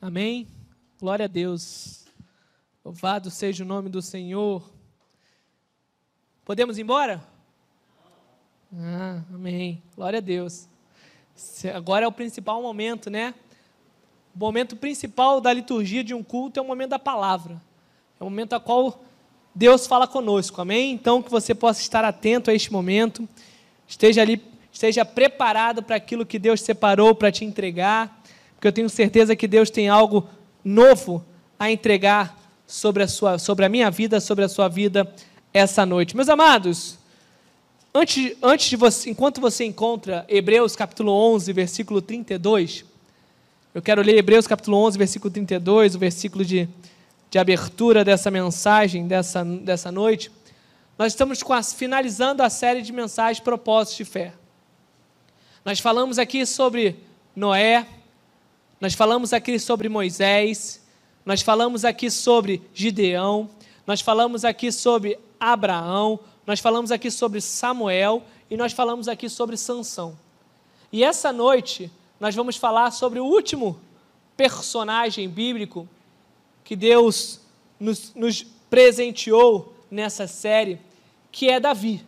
Amém? Glória a Deus. Louvado seja o nome do Senhor. Podemos ir embora? Ah, amém. Glória a Deus. Agora é o principal momento, né? O momento principal da liturgia de um culto é o momento da palavra. É o momento a qual Deus fala conosco, amém? Então que você possa estar atento a este momento, esteja ali, esteja preparado para aquilo que Deus separou para te entregar porque eu tenho certeza que Deus tem algo novo a entregar sobre a, sua, sobre a minha vida, sobre a sua vida essa noite. Meus amados, antes, antes de você, enquanto você encontra Hebreus capítulo 11, versículo 32, eu quero ler Hebreus capítulo 11, versículo 32, o versículo de, de abertura dessa mensagem, dessa, dessa noite. Nós estamos quase finalizando a série de mensagens Propósitos de Fé. Nós falamos aqui sobre Noé, nós falamos aqui sobre Moisés, nós falamos aqui sobre Gideão, nós falamos aqui sobre Abraão, nós falamos aqui sobre Samuel e nós falamos aqui sobre Sansão. E essa noite nós vamos falar sobre o último personagem bíblico que Deus nos, nos presenteou nessa série, que é Davi.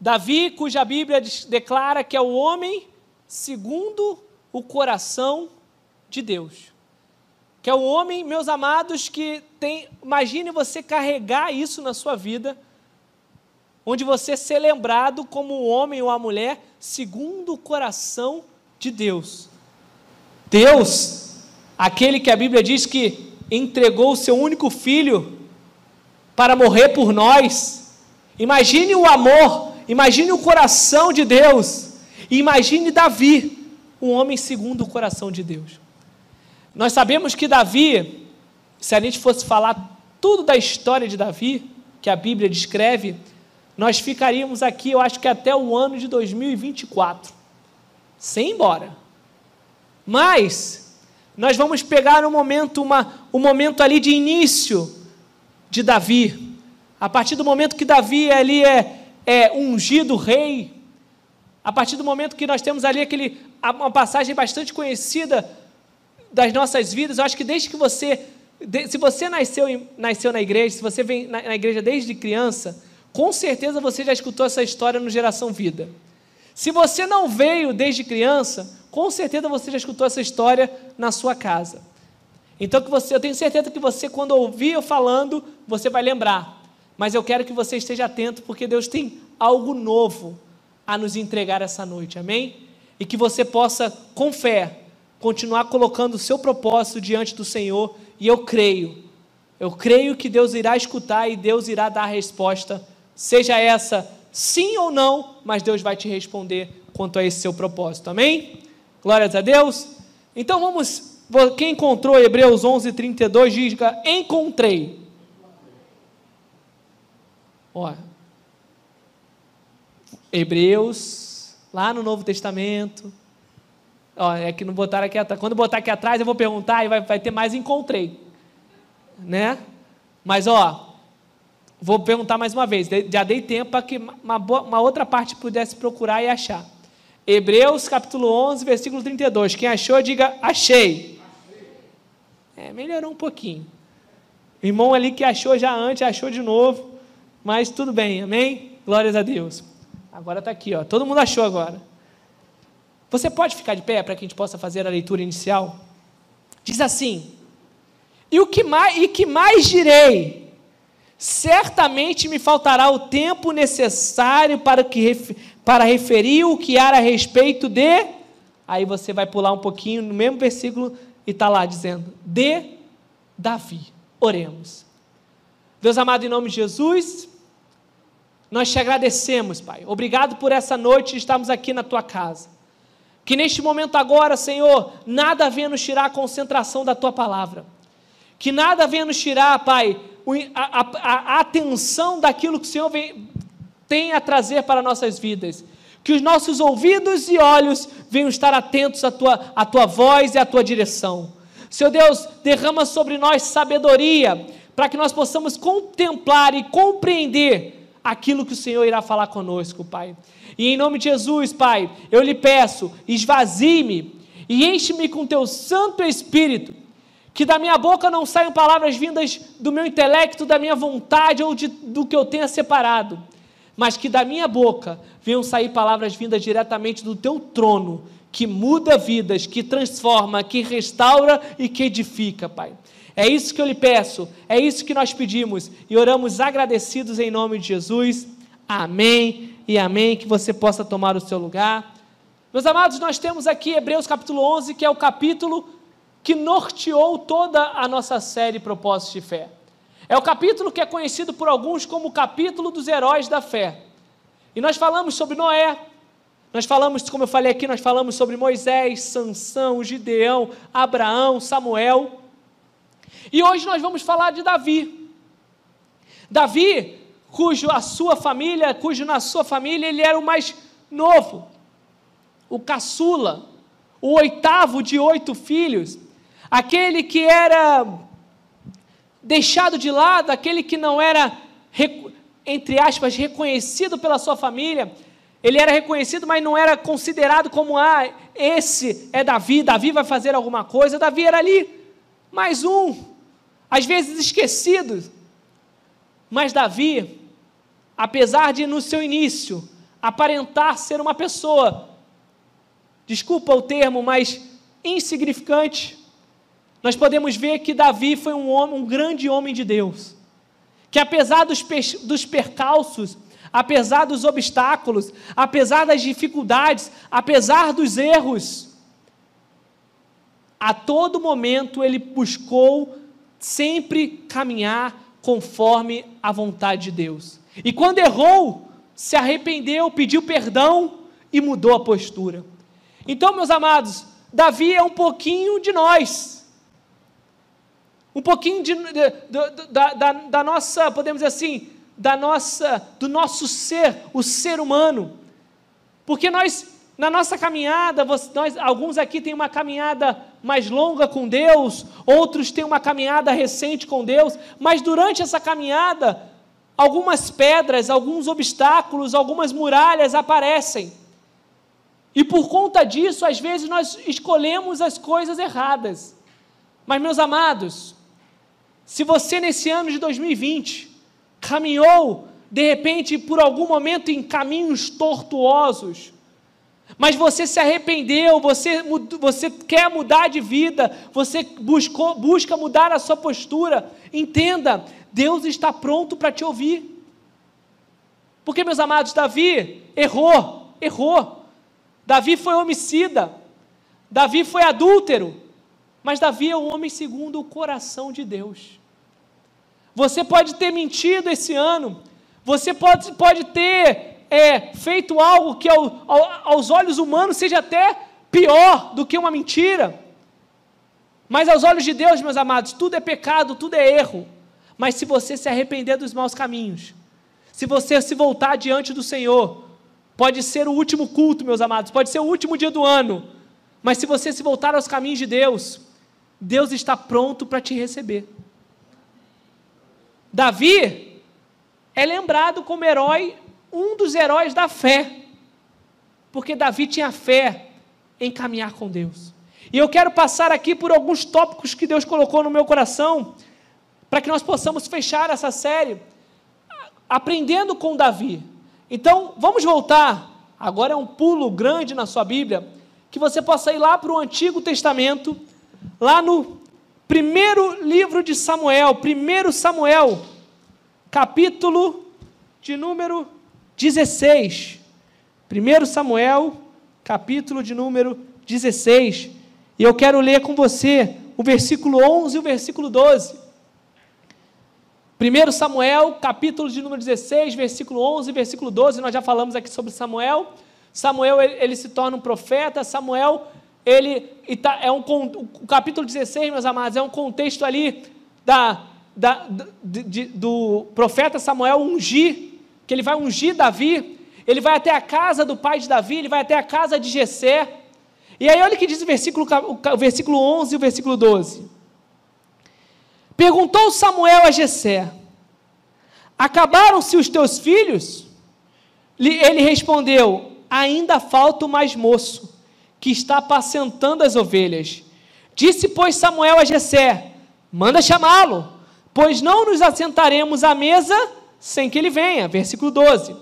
Davi, cuja Bíblia declara que é o homem segundo o coração de Deus. Que é o homem, meus amados, que tem. Imagine você carregar isso na sua vida, onde você ser lembrado como um homem ou uma mulher segundo o coração de Deus. Deus, aquele que a Bíblia diz que entregou o seu único filho para morrer por nós. Imagine o amor, imagine o coração de Deus, imagine Davi, um homem segundo o coração de Deus. Nós sabemos que Davi, se a gente fosse falar tudo da história de Davi, que a Bíblia descreve, nós ficaríamos aqui, eu acho que até o ano de 2024, sem ir embora. Mas nós vamos pegar um momento, uma, um momento ali de início de Davi. A partir do momento que Davi ali é, é ungido rei, a partir do momento que nós temos ali aquele, uma passagem bastante conhecida das nossas vidas, eu acho que desde que você, se você nasceu, nasceu na igreja, se você vem na, na igreja desde criança, com certeza você já escutou essa história no Geração Vida. Se você não veio desde criança, com certeza você já escutou essa história na sua casa. Então que você, eu tenho certeza que você, quando ouvir eu falando, você vai lembrar. Mas eu quero que você esteja atento, porque Deus tem algo novo a nos entregar essa noite, amém? E que você possa, com fé, continuar colocando o seu propósito diante do Senhor, e eu creio, eu creio que Deus irá escutar e Deus irá dar a resposta, seja essa sim ou não, mas Deus vai te responder quanto a esse seu propósito, amém? Glórias a Deus. Então vamos, quem encontrou Hebreus 11, 32, diga: Encontrei. Ó, Hebreus, lá no Novo Testamento, Ó, é que não botaram aqui atrás. Quando botar aqui atrás, eu vou perguntar e vai, vai ter mais encontrei. Né? Mas, ó, vou perguntar mais uma vez. Já dei tempo para que uma, uma outra parte pudesse procurar e achar. Hebreus capítulo 11, versículo 32. Quem achou, diga achei. É, melhorou um pouquinho. O irmão ali que achou já antes, achou de novo. Mas tudo bem, amém? Glórias a Deus. Agora está aqui, ó. Todo mundo achou agora. Você pode ficar de pé para que a gente possa fazer a leitura inicial? Diz assim: E o que mais, e que mais direi? Certamente me faltará o tempo necessário para, que, para referir o que há a respeito de. Aí você vai pular um pouquinho no mesmo versículo e está lá dizendo: De Davi. Oremos. Deus amado, em nome de Jesus, nós te agradecemos, Pai. Obrigado por essa noite estarmos aqui na tua casa. Que neste momento agora, Senhor, nada venha nos tirar a concentração da tua palavra. Que nada venha nos tirar, Pai, a, a, a atenção daquilo que o Senhor vem, tem a trazer para nossas vidas. Que os nossos ouvidos e olhos venham estar atentos à tua, à tua voz e à tua direção. Senhor Deus, derrama sobre nós sabedoria, para que nós possamos contemplar e compreender aquilo que o Senhor irá falar conosco, Pai. E em nome de Jesus, Pai, eu lhe peço, esvazie-me, e enche-me com teu Santo Espírito, que da minha boca não saiam palavras vindas do meu intelecto, da minha vontade ou de, do que eu tenha separado, mas que da minha boca venham sair palavras vindas diretamente do teu trono, que muda vidas, que transforma, que restaura e que edifica, Pai. É isso que eu lhe peço, é isso que nós pedimos e oramos agradecidos em nome de Jesus. Amém e amém. Que você possa tomar o seu lugar. Meus amados, nós temos aqui Hebreus capítulo 11, que é o capítulo que norteou toda a nossa série Propósitos de Fé. É o capítulo que é conhecido por alguns como o capítulo dos heróis da fé. E nós falamos sobre Noé, nós falamos, como eu falei aqui, nós falamos sobre Moisés, Sansão, Gideão, Abraão, Samuel. E hoje nós vamos falar de Davi. Davi, cujo a sua família, cujo na sua família ele era o mais novo, o caçula, o oitavo de oito filhos, aquele que era deixado de lado, aquele que não era, entre aspas, reconhecido pela sua família. Ele era reconhecido, mas não era considerado como, ah, esse é Davi, Davi vai fazer alguma coisa. Davi era ali, mais um, às vezes esquecido. Mas Davi, apesar de no seu início aparentar ser uma pessoa, desculpa o termo, mas insignificante, nós podemos ver que Davi foi um homem, um grande homem de Deus, que apesar dos, dos percalços, apesar dos obstáculos, apesar das dificuldades, apesar dos erros, a todo momento ele buscou sempre caminhar conforme a vontade de Deus. E quando errou, se arrependeu, pediu perdão e mudou a postura. Então, meus amados, Davi é um pouquinho de nós. Um pouquinho de, de, de, da, da, da nossa, podemos dizer assim, da nossa, do nosso ser, o ser humano. Porque nós na nossa caminhada, nós, alguns aqui têm uma caminhada mais longa com Deus, outros têm uma caminhada recente com Deus, mas durante essa caminhada, algumas pedras, alguns obstáculos, algumas muralhas aparecem. E por conta disso, às vezes nós escolhemos as coisas erradas. Mas, meus amados, se você nesse ano de 2020 caminhou, de repente, por algum momento em caminhos tortuosos, mas você se arrependeu, você, você quer mudar de vida, você buscou, busca mudar a sua postura, entenda, Deus está pronto para te ouvir. Porque, meus amados, Davi errou, errou. Davi foi homicida, Davi foi adúltero, mas Davi é um homem segundo o coração de Deus. Você pode ter mentido esse ano, você pode, pode ter é, feito algo que ao, ao, aos olhos humanos seja até pior do que uma mentira. Mas aos olhos de Deus, meus amados, tudo é pecado, tudo é erro. Mas se você se arrepender dos maus caminhos, se você se voltar diante do Senhor, pode ser o último culto, meus amados, pode ser o último dia do ano, mas se você se voltar aos caminhos de Deus, Deus está pronto para te receber. Davi é lembrado como herói um dos heróis da fé, porque Davi tinha fé em caminhar com Deus. E eu quero passar aqui por alguns tópicos que Deus colocou no meu coração, para que nós possamos fechar essa série aprendendo com Davi. Então, vamos voltar. Agora é um pulo grande na sua Bíblia, que você possa ir lá para o Antigo Testamento, lá no primeiro livro de Samuel, primeiro Samuel, capítulo de número 16. 1 Samuel, capítulo de número 16. E eu quero ler com você o versículo 11 e o versículo 12. 1 Samuel, capítulo de número 16, versículo 11 e versículo 12. Nós já falamos aqui sobre Samuel. Samuel, ele, ele se torna um profeta. Samuel, ele tá, é um o capítulo 16, meus amados, é um contexto ali da, da, de, de, do profeta Samuel ungir que ele vai ungir Davi, ele vai até a casa do pai de Davi, ele vai até a casa de Jessé. E aí olha o que diz o versículo, o versículo 11 e o versículo 12. Perguntou Samuel a Jessé: Acabaram-se os teus filhos? Ele respondeu: Ainda falta o mais moço, que está apacentando as ovelhas. Disse, pois, Samuel a Jessé: Manda chamá-lo, pois não nos assentaremos à mesa sem que ele venha. Versículo 12.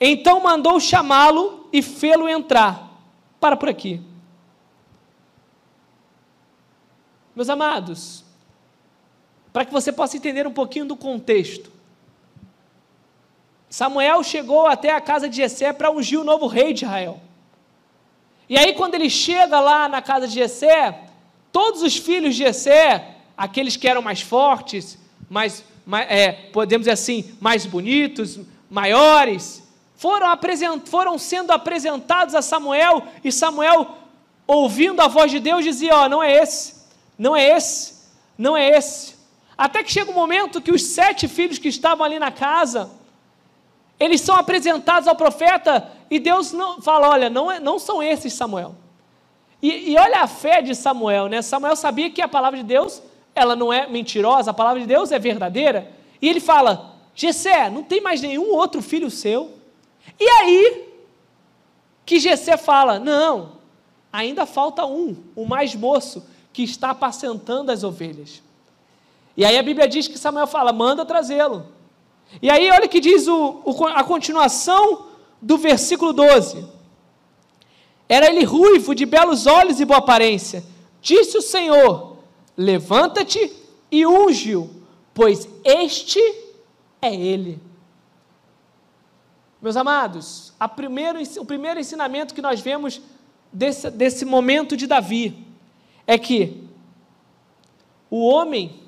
Então mandou chamá-lo e fê-lo entrar. Para por aqui. Meus amados, para que você possa entender um pouquinho do contexto. Samuel chegou até a casa de Jessé para ungir o novo rei de Israel. E aí, quando ele chega lá na casa de Jessé, todos os filhos de Jessé, aqueles que eram mais fortes, mais, é, podemos dizer assim, mais bonitos, maiores, foram, apresent, foram sendo apresentados a Samuel, e Samuel, ouvindo a voz de Deus, dizia: Ó, oh, não é esse, não é esse, não é esse. Até que chega um momento que os sete filhos que estavam ali na casa, eles são apresentados ao profeta e Deus não fala: olha, não, é, não são esses, Samuel. E, e, olha a fé de Samuel, né? Samuel sabia que a palavra de Deus, ela não é mentirosa, a palavra de Deus é verdadeira. E ele fala: Gessé, não tem mais nenhum outro filho seu. E aí que Gessé fala: não, ainda falta um, o mais moço, que está apacentando as ovelhas. E aí a Bíblia diz que Samuel fala: manda trazê-lo. E aí, olha que diz o, o, a continuação do versículo 12: Era ele ruivo, de belos olhos e boa aparência. Disse o Senhor: Levanta-te e unge-o, pois este é ele. Meus amados, primeiro, o primeiro ensinamento que nós vemos desse, desse momento de Davi é que o homem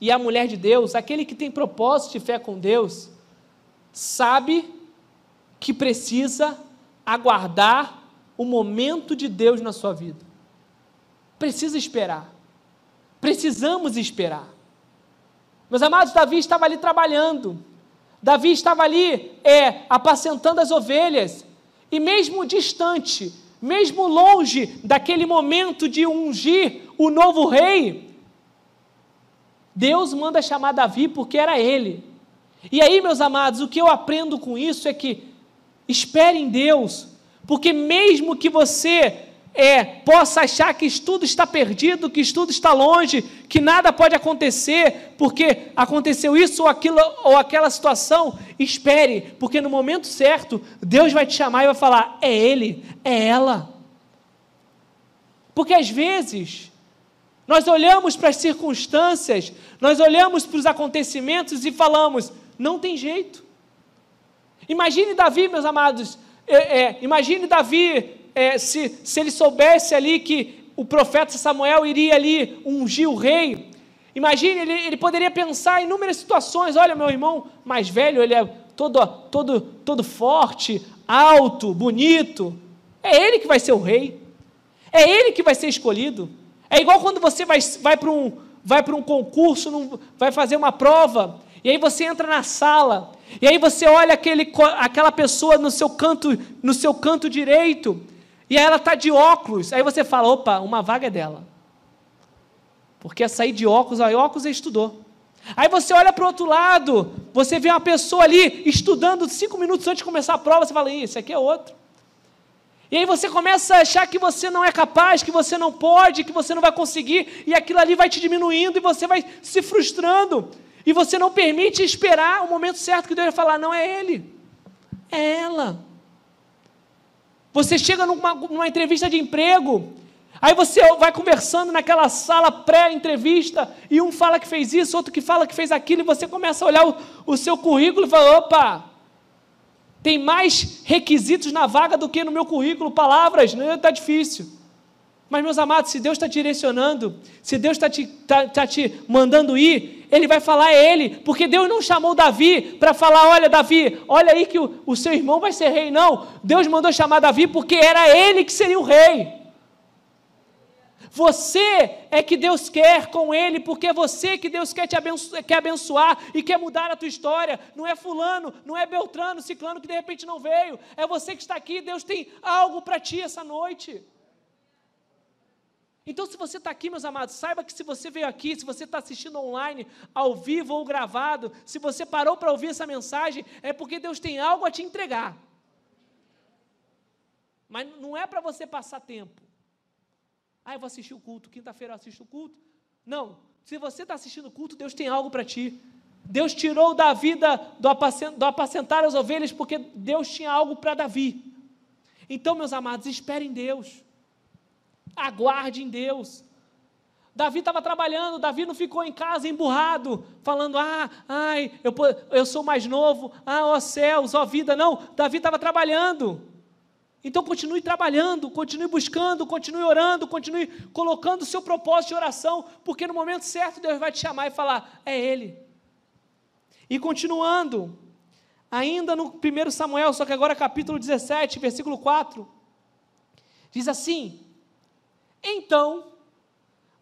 e a mulher de Deus, aquele que tem propósito de fé com Deus, sabe que precisa aguardar o momento de Deus na sua vida. Precisa esperar. Precisamos esperar. Meus amados, Davi estava ali trabalhando. Davi estava ali é, apacentando as ovelhas. E mesmo distante, mesmo longe daquele momento de ungir o novo rei, Deus manda chamar Davi porque era ele. E aí, meus amados, o que eu aprendo com isso é que espere em Deus, porque mesmo que você é, possa achar que tudo está perdido, que tudo está longe, que nada pode acontecer, porque aconteceu isso ou aquilo ou aquela situação, espere, porque no momento certo, Deus vai te chamar e vai falar: é ele, é ela. Porque às vezes nós olhamos para as circunstâncias, nós olhamos para os acontecimentos e falamos: não tem jeito. Imagine Davi, meus amados, é, é, imagine Davi é, se, se ele soubesse ali que o profeta Samuel iria ali ungir o rei. Imagine, ele, ele poderia pensar em inúmeras situações: olha, meu irmão mais velho, ele é todo, todo, todo forte, alto, bonito. É ele que vai ser o rei. É ele que vai ser escolhido. É igual quando você vai, vai para um, vai um concurso, num, vai fazer uma prova, e aí você entra na sala, e aí você olha aquele, aquela pessoa no seu canto, no seu canto direito, e ela está de óculos. Aí você fala: opa, uma vaga é dela. Porque a sair de óculos, aí óculos estudou. Aí você olha para o outro lado, você vê uma pessoa ali estudando cinco minutos antes de começar a prova, você fala: isso aqui é outro. E aí você começa a achar que você não é capaz, que você não pode, que você não vai conseguir, e aquilo ali vai te diminuindo e você vai se frustrando. E você não permite esperar o momento certo que Deus vai falar: não é ele, é ela. Você chega numa, numa entrevista de emprego, aí você vai conversando naquela sala pré-entrevista, e um fala que fez isso, outro que fala que fez aquilo, e você começa a olhar o, o seu currículo e fala: opa, tem mais requisitos na vaga do que no meu currículo, palavras, não né? está difícil. Mas, meus amados, se Deus está direcionando, se Deus está te, tá, tá te mandando ir, Ele vai falar a Ele, porque Deus não chamou Davi para falar: olha, Davi, olha aí que o, o seu irmão vai ser rei. Não, Deus mandou chamar Davi porque era ele que seria o rei. Você é que Deus quer com Ele, porque é você que Deus quer te abençoar, quer abençoar e quer mudar a tua história. Não é fulano, não é Beltrano, Ciclano que de repente não veio. É você que está aqui, Deus tem algo para ti essa noite. Então, se você está aqui, meus amados, saiba que se você veio aqui, se você está assistindo online, ao vivo ou gravado, se você parou para ouvir essa mensagem, é porque Deus tem algo a te entregar. Mas não é para você passar tempo. Ah, eu vou assistir o culto, quinta-feira eu assisto o culto. Não, se você está assistindo o culto, Deus tem algo para ti. Deus tirou da vida do, apacentar as ovelhas, porque Deus tinha algo para Davi. Então, meus amados, espere em Deus. Aguarde em Deus. Davi estava trabalhando, Davi não ficou em casa emburrado, falando, ah, ai, eu, eu sou mais novo, ah, ó céus, ó vida. Não, Davi estava trabalhando. Então continue trabalhando, continue buscando, continue orando, continue colocando o seu propósito de oração, porque no momento certo Deus vai te chamar e falar, é Ele. E continuando, ainda no 1 Samuel, só que agora capítulo 17, versículo 4, diz assim: Então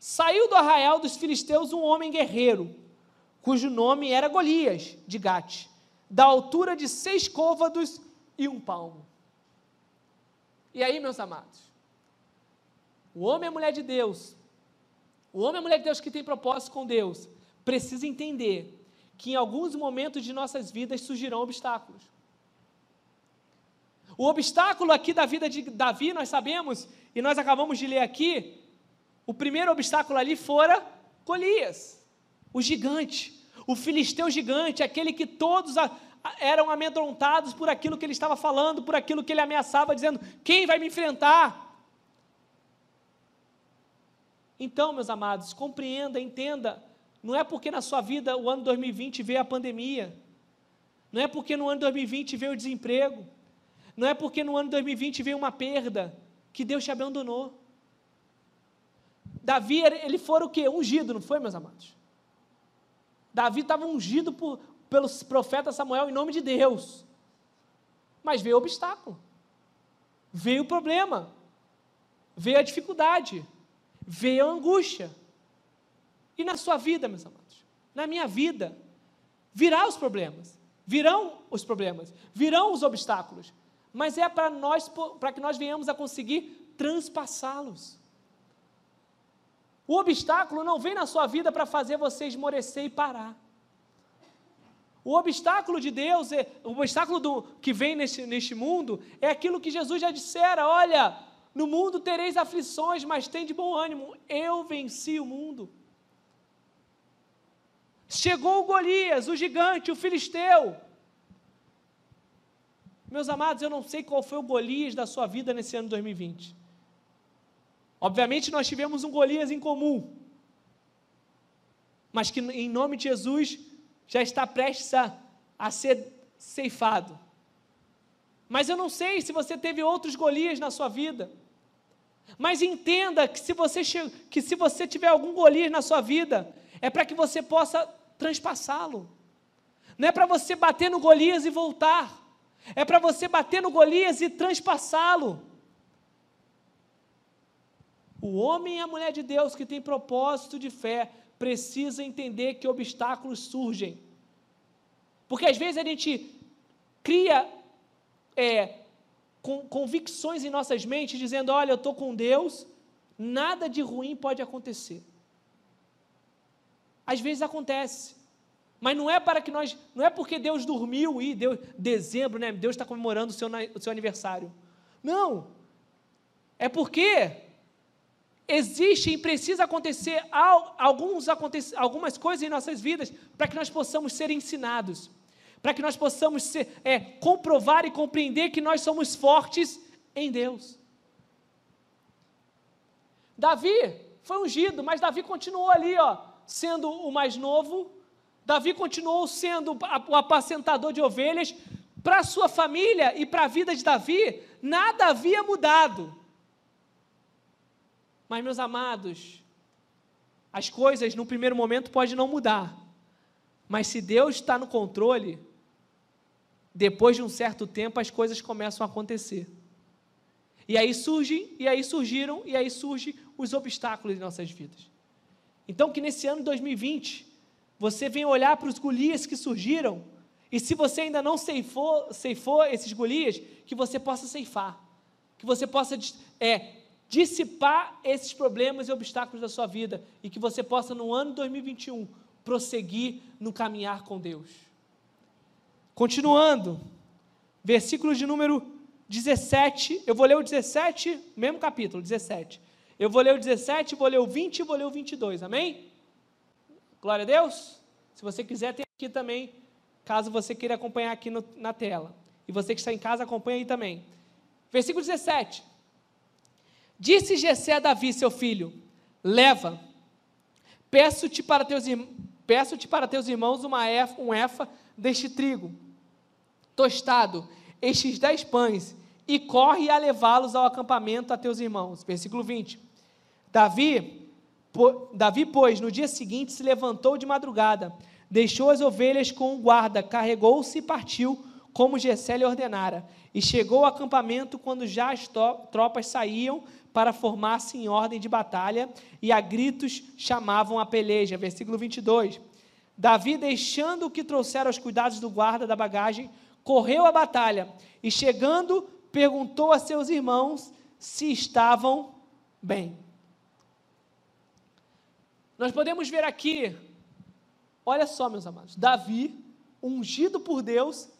Saiu do arraial dos filisteus um homem guerreiro, cujo nome era Golias, de Gate, da altura de seis côvados e um palmo. E aí, meus amados, o homem e a mulher de Deus, o homem e a mulher de Deus que tem propósito com Deus, precisa entender que em alguns momentos de nossas vidas surgirão obstáculos. O obstáculo aqui da vida de Davi, nós sabemos, e nós acabamos de ler aqui, o primeiro obstáculo ali fora Golias, o gigante, o filisteu gigante, aquele que todos a, a, eram amedrontados por aquilo que ele estava falando, por aquilo que ele ameaçava, dizendo: quem vai me enfrentar? Então, meus amados, compreenda, entenda, não é porque na sua vida o ano 2020 veio a pandemia, não é porque no ano 2020 veio o desemprego, não é porque no ano 2020 veio uma perda que Deus te abandonou. Davi, ele foi o quê? Ungido, não foi, meus amados? Davi estava ungido por, pelo profeta Samuel em nome de Deus. Mas veio o obstáculo, veio o problema, veio a dificuldade, veio a angústia. E na sua vida, meus amados, na minha vida, virá os problemas, virão os problemas, virão os obstáculos, mas é para nós, para que nós venhamos a conseguir transpassá-los. O obstáculo não vem na sua vida para fazer você esmorecer e parar. O obstáculo de Deus, é, o obstáculo do, que vem neste, neste mundo, é aquilo que Jesus já dissera: olha, no mundo tereis aflições, mas tem de bom ânimo, eu venci o mundo. Chegou o Golias, o gigante, o filisteu. Meus amados, eu não sei qual foi o Golias da sua vida nesse ano 2020. Obviamente nós tivemos um Golias em comum, mas que em nome de Jesus já está prestes a, a ser ceifado. Mas eu não sei se você teve outros Golias na sua vida. Mas entenda que se você, que se você tiver algum Golias na sua vida, é para que você possa transpassá-lo. Não é para você bater no Golias e voltar. É para você bater no Golias e transpassá-lo. O homem e a mulher de Deus que tem propósito de fé precisa entender que obstáculos surgem. Porque às vezes a gente cria é, convicções em nossas mentes, dizendo: olha, eu estou com Deus, nada de ruim pode acontecer. Às vezes acontece. Mas não é para que nós, não é porque Deus dormiu e deu dezembro, né? Deus está comemorando o seu, o seu aniversário. Não. É porque existe e precisa acontecer alguns, algumas coisas em nossas vidas para que nós possamos ser ensinados, para que nós possamos ser, é, comprovar e compreender que nós somos fortes em Deus. Davi foi ungido, mas Davi continuou ali, ó, sendo o mais novo. Davi continuou sendo o apacentador de ovelhas. Para a sua família e para a vida de Davi, nada havia mudado. Mas, meus amados, as coisas no primeiro momento podem não mudar. Mas se Deus está no controle, depois de um certo tempo as coisas começam a acontecer. E aí surgem, e aí surgiram, e aí surgem os obstáculos em nossas vidas. Então que nesse ano de 2020, você venha olhar para os Golias que surgiram, e se você ainda não ceifou, ceifou esses Golias, que você possa ceifar, que você possa é, dissipar esses problemas e obstáculos da sua vida e que você possa, no ano 2021, prosseguir no caminhar com Deus. Continuando, versículo de número 17, eu vou ler o 17, mesmo capítulo, 17. Eu vou ler o 17, vou ler o 20 e vou ler o 22, amém? Glória a Deus. Se você quiser, tem aqui também, caso você queira acompanhar aqui no, na tela. E você que está em casa, acompanha aí também. Versículo 17. Disse Jessé a Davi, seu filho: Leva, peço-te para teus peço-te para teus irmãos uma efa, um efa deste trigo tostado, estes dez pães, e corre a levá-los ao acampamento a teus irmãos. Versículo 20. Davi, Davi, pois, no dia seguinte se levantou de madrugada, deixou as ovelhas com o guarda, carregou-se e partiu, como Gessé lhe ordenara, e chegou ao acampamento quando já as tropas saíam para formar-se em ordem de batalha, e a gritos chamavam a peleja. Versículo 22. Davi, deixando o que trouxeram aos cuidados do guarda da bagagem, correu à batalha, e chegando, perguntou a seus irmãos se estavam bem. Nós podemos ver aqui, olha só, meus amados, Davi, ungido por Deus,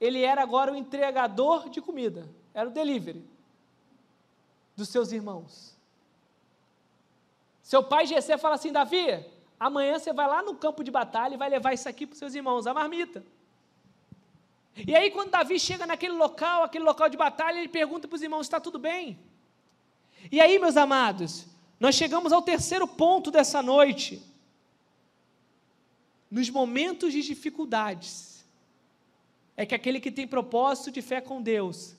ele era agora o entregador de comida, era o delivery dos seus irmãos. Seu pai Gessé fala assim: Davi, amanhã você vai lá no campo de batalha e vai levar isso aqui para os seus irmãos, a marmita. E aí, quando Davi chega naquele local, aquele local de batalha, ele pergunta para os irmãos: está tudo bem? E aí, meus amados, nós chegamos ao terceiro ponto dessa noite. Nos momentos de dificuldades, é que aquele que tem propósito de fé com Deus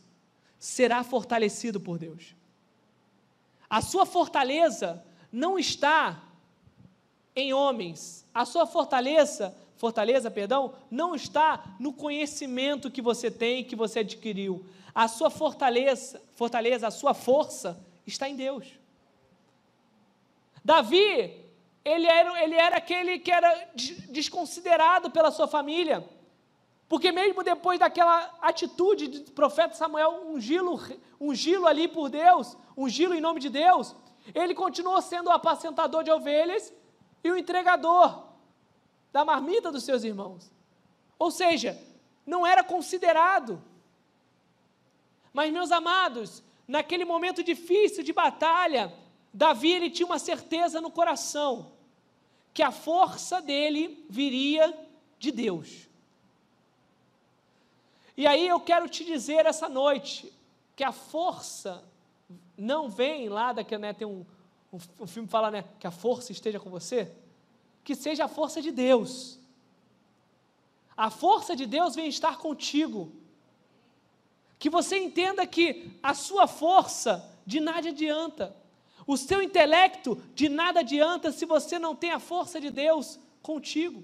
será fortalecido por Deus. A sua fortaleza não está em homens, a sua fortaleza fortaleza, perdão, não está no conhecimento que você tem, que você adquiriu. A sua fortaleza, fortaleza, a sua força está em Deus. Davi, ele era, ele era aquele que era desconsiderado pela sua família. Porque mesmo depois daquela atitude do profeta Samuel ungilo, ungilo ali por Deus, ungilo em nome de Deus, ele continuou sendo o apacentador de ovelhas e o entregador da marmita dos seus irmãos. Ou seja, não era considerado. Mas, meus amados, naquele momento difícil de batalha, Davi ele tinha uma certeza no coração que a força dele viria de Deus. E aí eu quero te dizer essa noite que a força não vem lá daquele, né, tem um, um, um filme fala, né, que a força esteja com você que seja a força de Deus. A força de Deus vem estar contigo. Que você entenda que a sua força de nada adianta. O seu intelecto de nada adianta se você não tem a força de Deus contigo.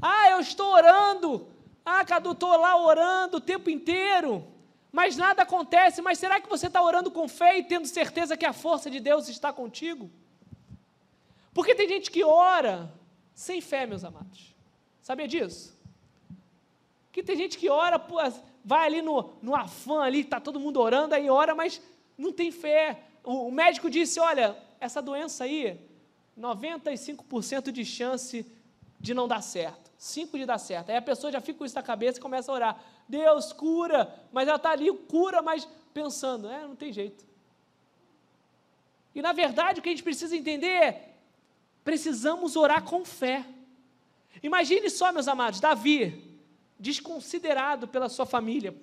Ah, eu estou orando. Ah, Cadu, estou lá orando o tempo inteiro. Mas nada acontece. Mas será que você está orando com fé e tendo certeza que a força de Deus está contigo? Porque tem gente que ora sem fé, meus amados. Sabia disso? Que tem gente que ora, vai ali no, no afã ali, está todo mundo orando, aí ora, mas não tem fé. O, médico disse: olha, essa doença aí, 95% de chance de não dar certo. 5 de dar certo. Aí a pessoa já fica com isso na cabeça e começa a orar. Deus, cura. Mas ela está ali, cura, mas pensando, é, não tem jeito. E na verdade o que a gente precisa entender é precisamos orar com fé. Imagine só, meus amados, Davi, desconsiderado pela sua família.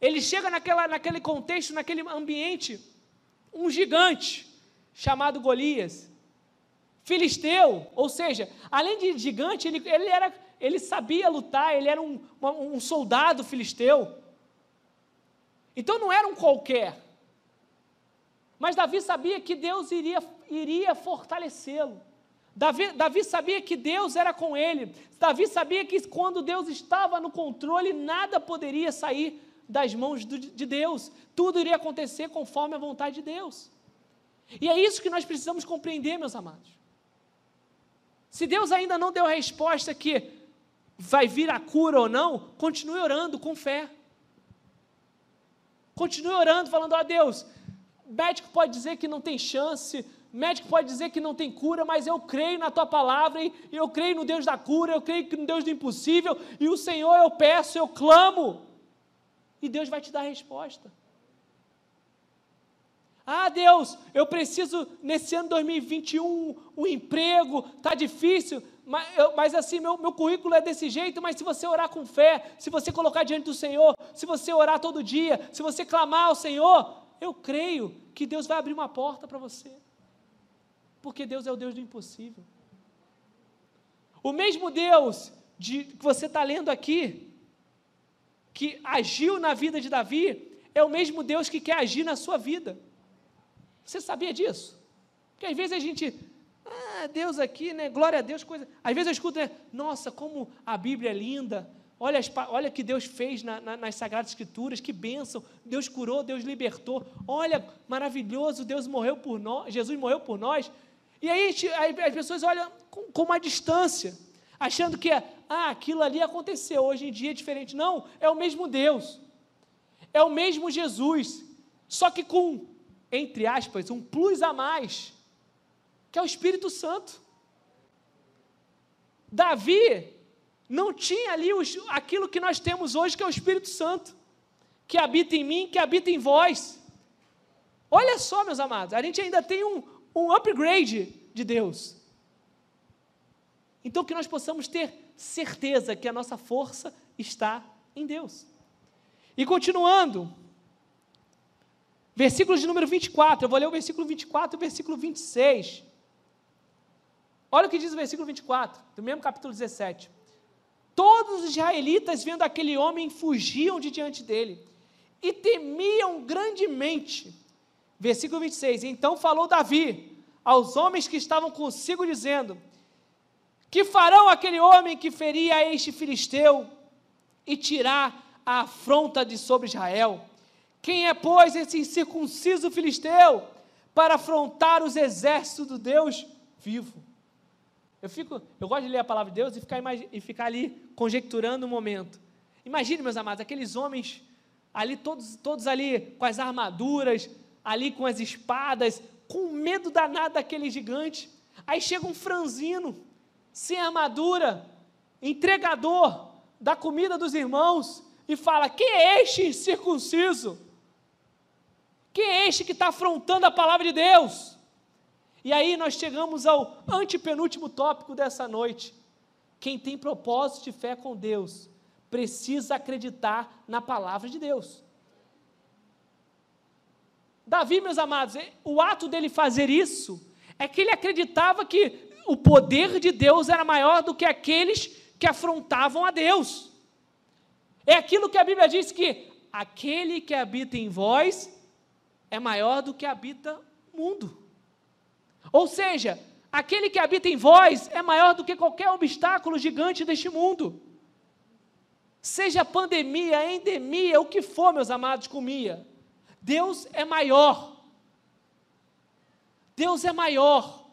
Ele chega naquela, naquele contexto, naquele ambiente, um gigante chamado Golias, filisteu, ou seja, além de gigante, ele, ele, era, ele sabia lutar, ele era um, um soldado filisteu. Então não era um qualquer. Mas Davi sabia que Deus iria, iria fortalecê-lo. Davi, Davi sabia que Deus era com ele. Davi sabia que quando Deus estava no controle, nada poderia sair das mãos de Deus. Tudo iria acontecer conforme a vontade de Deus. E é isso que nós precisamos compreender, meus amados. Se Deus ainda não deu a resposta que vai vir a cura ou não, continue orando com fé. Continue orando, falando: Ó Deus, médico pode dizer que não tem chance, médico pode dizer que não tem cura, mas eu creio na tua palavra e eu creio no Deus da cura, eu creio no Deus do impossível, e o Senhor eu peço, eu clamo, e Deus vai te dar a resposta. Ah, Deus, eu preciso nesse ano 2021 um emprego, tá difícil, mas, eu, mas assim, meu, meu currículo é desse jeito, mas se você orar com fé, se você colocar diante do Senhor, se você orar todo dia, se você clamar ao Senhor, eu creio que Deus vai abrir uma porta para você. Porque Deus é o Deus do impossível. O mesmo Deus de, que você está lendo aqui, que agiu na vida de Davi, é o mesmo Deus que quer agir na sua vida. Você sabia disso? Porque às vezes a gente, ah, Deus aqui, né? Glória a Deus, coisa. Às vezes eu escuto, né? Nossa, como a Bíblia é linda. Olha, olha que Deus fez na, na, nas Sagradas Escrituras, que bênção. Deus curou, Deus libertou. Olha, maravilhoso, Deus morreu por nós, Jesus morreu por nós. E aí, aí as pessoas olham com, com uma distância, achando que ah, aquilo ali aconteceu, hoje em dia é diferente. Não, é o mesmo Deus. É o mesmo Jesus, só que com, entre aspas, um plus a mais, que é o Espírito Santo. Davi não tinha ali os, aquilo que nós temos hoje, que é o Espírito Santo, que habita em mim, que habita em vós. Olha só, meus amados, a gente ainda tem um, um upgrade de Deus. Então, que nós possamos ter certeza que a nossa força está em Deus. E continuando, versículo de número 24, eu vou ler o versículo 24 e o versículo 26. Olha o que diz o versículo 24, do mesmo capítulo 17. Todos os israelitas, vendo aquele homem, fugiam de diante dele e temiam grandemente. Versículo 26. Então falou Davi aos homens que estavam consigo, dizendo: Que farão aquele homem que feria este filisteu e tirar a afronta de sobre Israel. Quem é, pois, esse incircunciso filisteu para afrontar os exércitos do Deus vivo? Eu, fico, eu gosto de ler a palavra de Deus e ficar, e ficar ali conjecturando o um momento. Imagine, meus amados, aqueles homens ali, todos, todos ali com as armaduras, ali com as espadas, com medo danado daquele gigante. Aí chega um franzino, sem armadura, entregador da comida dos irmãos, e fala: Quem é este circunciso? Quem é este que está afrontando a palavra de Deus? E aí nós chegamos ao antepenúltimo tópico dessa noite. Quem tem propósito de fé com Deus precisa acreditar na palavra de Deus. Davi, meus amados, o ato dele fazer isso é que ele acreditava que o poder de Deus era maior do que aqueles que afrontavam a Deus. É aquilo que a Bíblia diz que aquele que habita em vós é maior do que habita o mundo. Ou seja, aquele que habita em vós é maior do que qualquer obstáculo gigante deste mundo. Seja pandemia, endemia, o que for, meus amados, comia. Deus é maior. Deus é maior.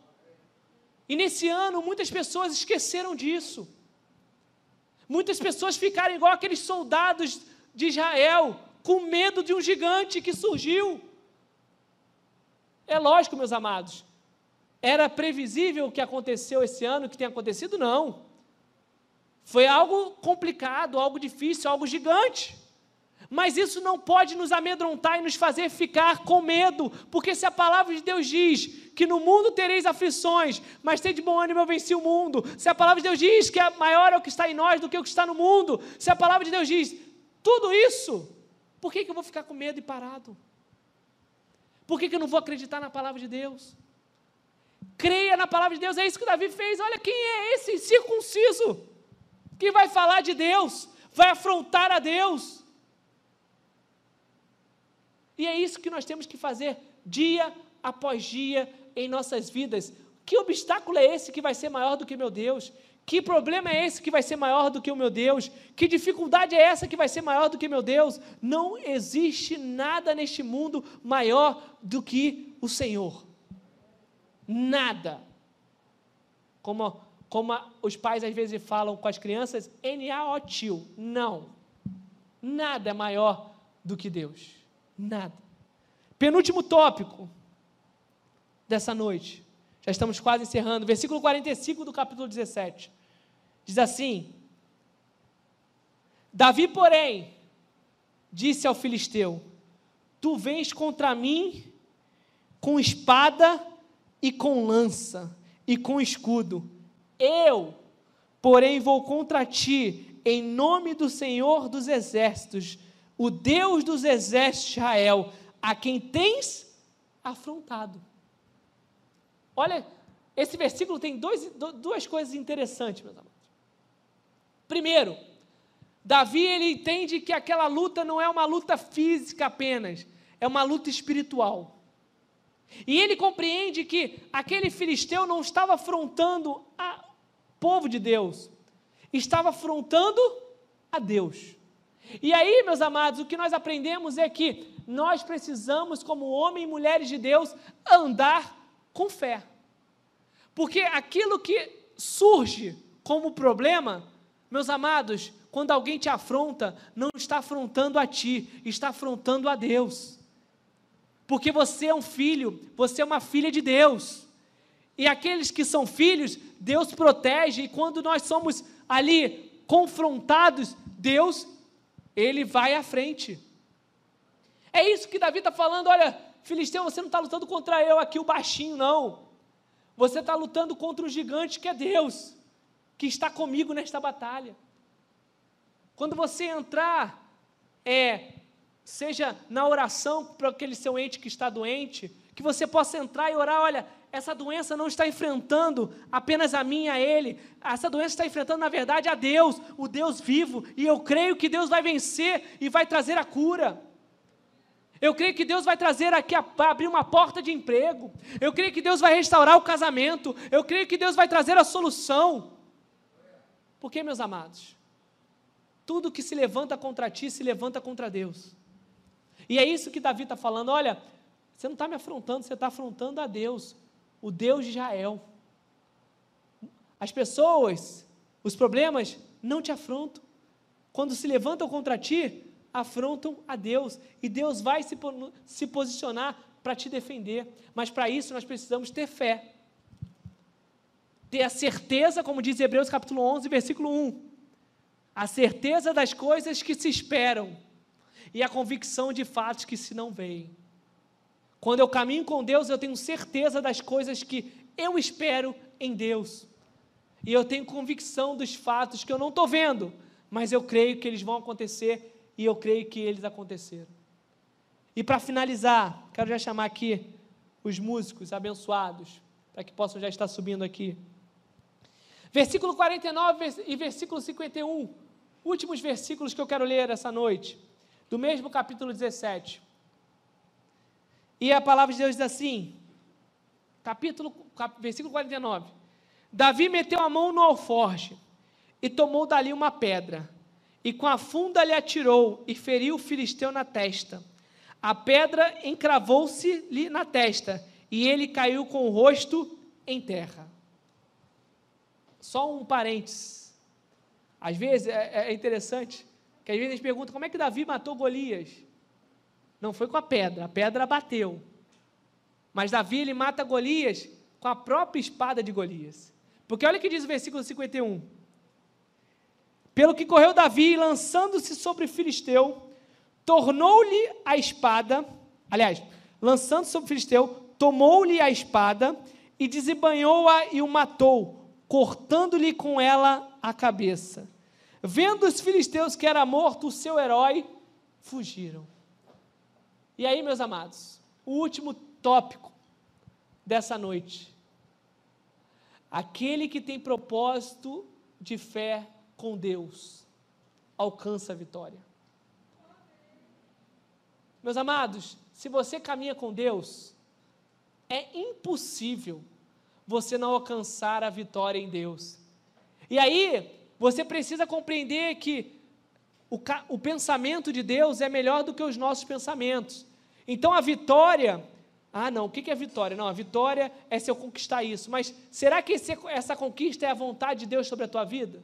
E nesse ano muitas pessoas esqueceram disso. Muitas pessoas ficaram igual aqueles soldados de Israel, com medo de um gigante que surgiu. É lógico, meus amados. Era previsível o que aconteceu esse ano, o que tem acontecido? Não. Foi algo complicado, algo difícil, algo gigante. Mas isso não pode nos amedrontar e nos fazer ficar com medo, porque se a palavra de Deus diz que no mundo tereis aflições, mas tem de bom ânimo eu venci o mundo. Se a palavra de Deus diz que é maior é o que está em nós do que o que está no mundo, se a palavra de Deus diz tudo isso, por que, que eu vou ficar com medo e parado? Por que, que eu não vou acreditar na palavra de Deus? Creia na palavra de Deus, é isso que Davi fez. Olha quem é esse circunciso que vai falar de Deus, vai afrontar a Deus. E é isso que nós temos que fazer dia após dia em nossas vidas. Que obstáculo é esse que vai ser maior do que meu Deus? Que problema é esse que vai ser maior do que o meu Deus? Que dificuldade é essa que vai ser maior do que meu Deus? Não existe nada neste mundo maior do que o Senhor. Nada. Como, como os pais às vezes falam com as crianças, N-A-O-Tio. Não. Nada é maior do que Deus. Nada. Penúltimo tópico dessa noite. Já estamos quase encerrando. Versículo 45 do capítulo 17. Diz assim: Davi, porém, disse ao filisteu: Tu vens contra mim com espada e com lança e com escudo. Eu, porém, vou contra ti em nome do Senhor dos exércitos, o Deus dos exércitos de Israel, a quem tens afrontado. Olha, esse versículo tem dois, duas coisas interessantes, meus amados. Primeiro, Davi ele entende que aquela luta não é uma luta física apenas, é uma luta espiritual. E ele compreende que aquele filisteu não estava afrontando o povo de Deus, estava afrontando a Deus. E aí, meus amados, o que nós aprendemos é que nós precisamos, como homens e mulheres de Deus, andar com fé. Porque aquilo que surge como problema, meus amados, quando alguém te afronta, não está afrontando a ti, está afrontando a Deus. Porque você é um filho, você é uma filha de Deus. E aqueles que são filhos, Deus protege, e quando nós somos ali confrontados, Deus, Ele vai à frente. É isso que Davi está falando: olha, Filisteu, você não está lutando contra eu aqui, o baixinho, não. Você está lutando contra o gigante que é Deus, que está comigo nesta batalha. Quando você entrar, é, seja na oração para aquele seu ente que está doente, que você possa entrar e orar, olha, essa doença não está enfrentando apenas a mim a ele, essa doença está enfrentando, na verdade, a Deus, o Deus vivo, e eu creio que Deus vai vencer e vai trazer a cura. Eu creio que Deus vai trazer aqui, abrir uma porta de emprego. Eu creio que Deus vai restaurar o casamento. Eu creio que Deus vai trazer a solução. Porque, meus amados, tudo que se levanta contra ti se levanta contra Deus. E é isso que Davi está falando: olha, você não está me afrontando, você está afrontando a Deus, o Deus de Israel. As pessoas, os problemas não te afrontam. Quando se levantam contra ti, afrontam a Deus. E Deus vai se, se posicionar para te defender. Mas para isso nós precisamos ter fé. Ter a certeza, como diz Hebreus capítulo 11, versículo 1 a certeza das coisas que se esperam e a convicção de fatos que se não veem. Quando eu caminho com Deus, eu tenho certeza das coisas que eu espero em Deus. E eu tenho convicção dos fatos que eu não estou vendo, mas eu creio que eles vão acontecer e eu creio que eles aconteceram. E para finalizar, quero já chamar aqui os músicos abençoados, para que possam já estar subindo aqui. Versículo 49 e versículo 51 últimos versículos que eu quero ler essa noite, do mesmo capítulo 17. E a palavra de Deus diz assim, capítulo, cap, versículo 49. Davi meteu a mão no alforge e tomou dali uma pedra, e com a funda lhe atirou e feriu o filisteu na testa. A pedra encravou-se-lhe na testa, e ele caiu com o rosto em terra. Só um parênteses. Às vezes é, é interessante que às vezes a gente pergunta como é que Davi matou Golias. Não foi com a pedra, a pedra bateu. Mas Davi ele mata Golias com a própria espada de Golias. Porque olha o que diz o versículo 51. Pelo que correu Davi, lançando-se sobre Filisteu, tornou-lhe a espada, aliás, lançando-se sobre Filisteu, tomou-lhe a espada e desembanhou-a e o matou, cortando-lhe com ela a cabeça. Vendo os filisteus que era morto o seu herói, fugiram. E aí, meus amados, o último tópico dessa noite. Aquele que tem propósito de fé com Deus alcança a vitória. Meus amados, se você caminha com Deus, é impossível você não alcançar a vitória em Deus. E aí, você precisa compreender que o, o pensamento de Deus é melhor do que os nossos pensamentos. Então a vitória. Ah, não, o que é vitória? Não, a vitória é se eu conquistar isso. Mas será que esse, essa conquista é a vontade de Deus sobre a tua vida?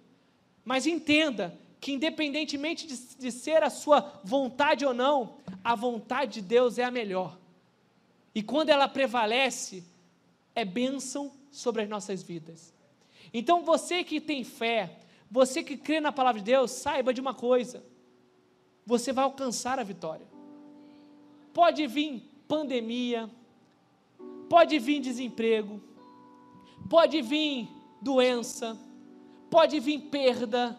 Mas entenda que, independentemente de, de ser a sua vontade ou não, a vontade de Deus é a melhor. E quando ela prevalece, é bênção sobre as nossas vidas. Então você que tem fé, você que crê na palavra de Deus, saiba de uma coisa: você vai alcançar a vitória. Pode vir pandemia, Pode vir desemprego, pode vir doença, pode vir perda,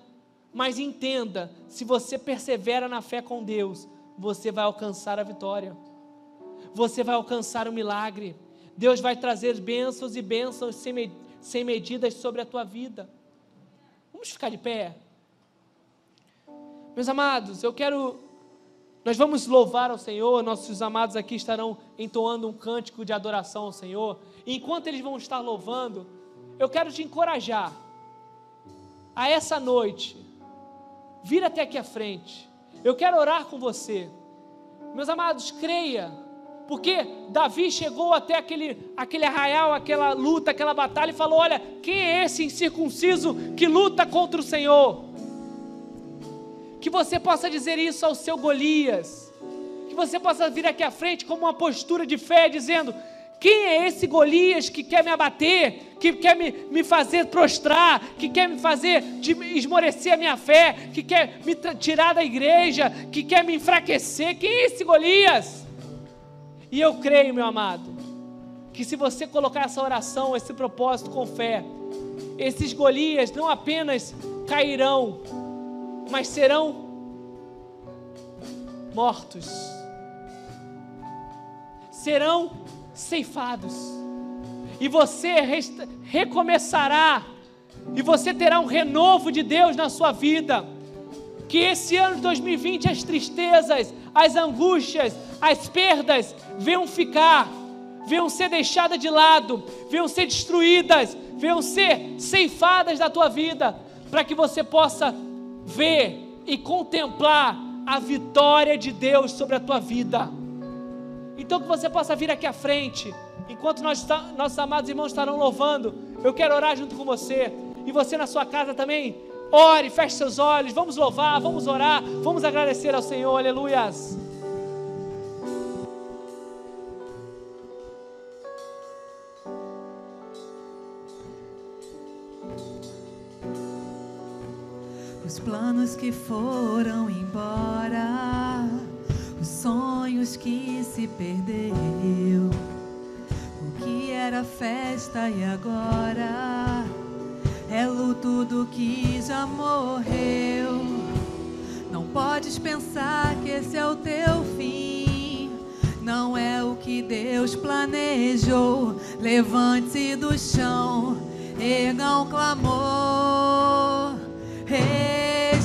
mas entenda: se você persevera na fé com Deus, você vai alcançar a vitória, você vai alcançar o milagre. Deus vai trazer bênçãos e bênçãos sem, sem medidas sobre a tua vida. Vamos ficar de pé? Meus amados, eu quero. Nós vamos louvar ao Senhor, nossos amados aqui estarão entoando um cântico de adoração ao Senhor. E enquanto eles vão estar louvando, eu quero te encorajar a essa noite vir até aqui à frente. Eu quero orar com você. Meus amados, creia, porque Davi chegou até aquele, aquele arraial, aquela luta, aquela batalha e falou: Olha, quem é esse incircunciso que luta contra o Senhor? Que você possa dizer isso ao seu Golias, que você possa vir aqui à frente como uma postura de fé, dizendo: quem é esse Golias que quer me abater, que quer me, me fazer prostrar, que quer me fazer de, esmorecer a minha fé, que quer me tirar da igreja, que quer me enfraquecer? Quem é esse Golias? E eu creio, meu amado, que se você colocar essa oração, esse propósito com fé, esses Golias não apenas cairão, mas serão mortos, serão ceifados, e você recomeçará, e você terá um renovo de Deus na sua vida. Que esse ano de 2020 as tristezas, as angústias, as perdas venham ficar, venham ser deixadas de lado, venham ser destruídas, venham ser ceifadas da tua vida, para que você possa ver e contemplar a vitória de Deus sobre a tua vida. Então que você possa vir aqui à frente, enquanto nós, nossos amados irmãos estarão louvando, eu quero orar junto com você, e você na sua casa também, ore, feche seus olhos, vamos louvar, vamos orar, vamos agradecer ao Senhor, aleluias. Os planos que foram embora os sonhos que se perdeu. O que era festa e agora é luto do que já morreu. Não podes pensar que esse é o teu fim. Não é o que Deus planejou. Levante-se do chão, erga um clamor. Hey.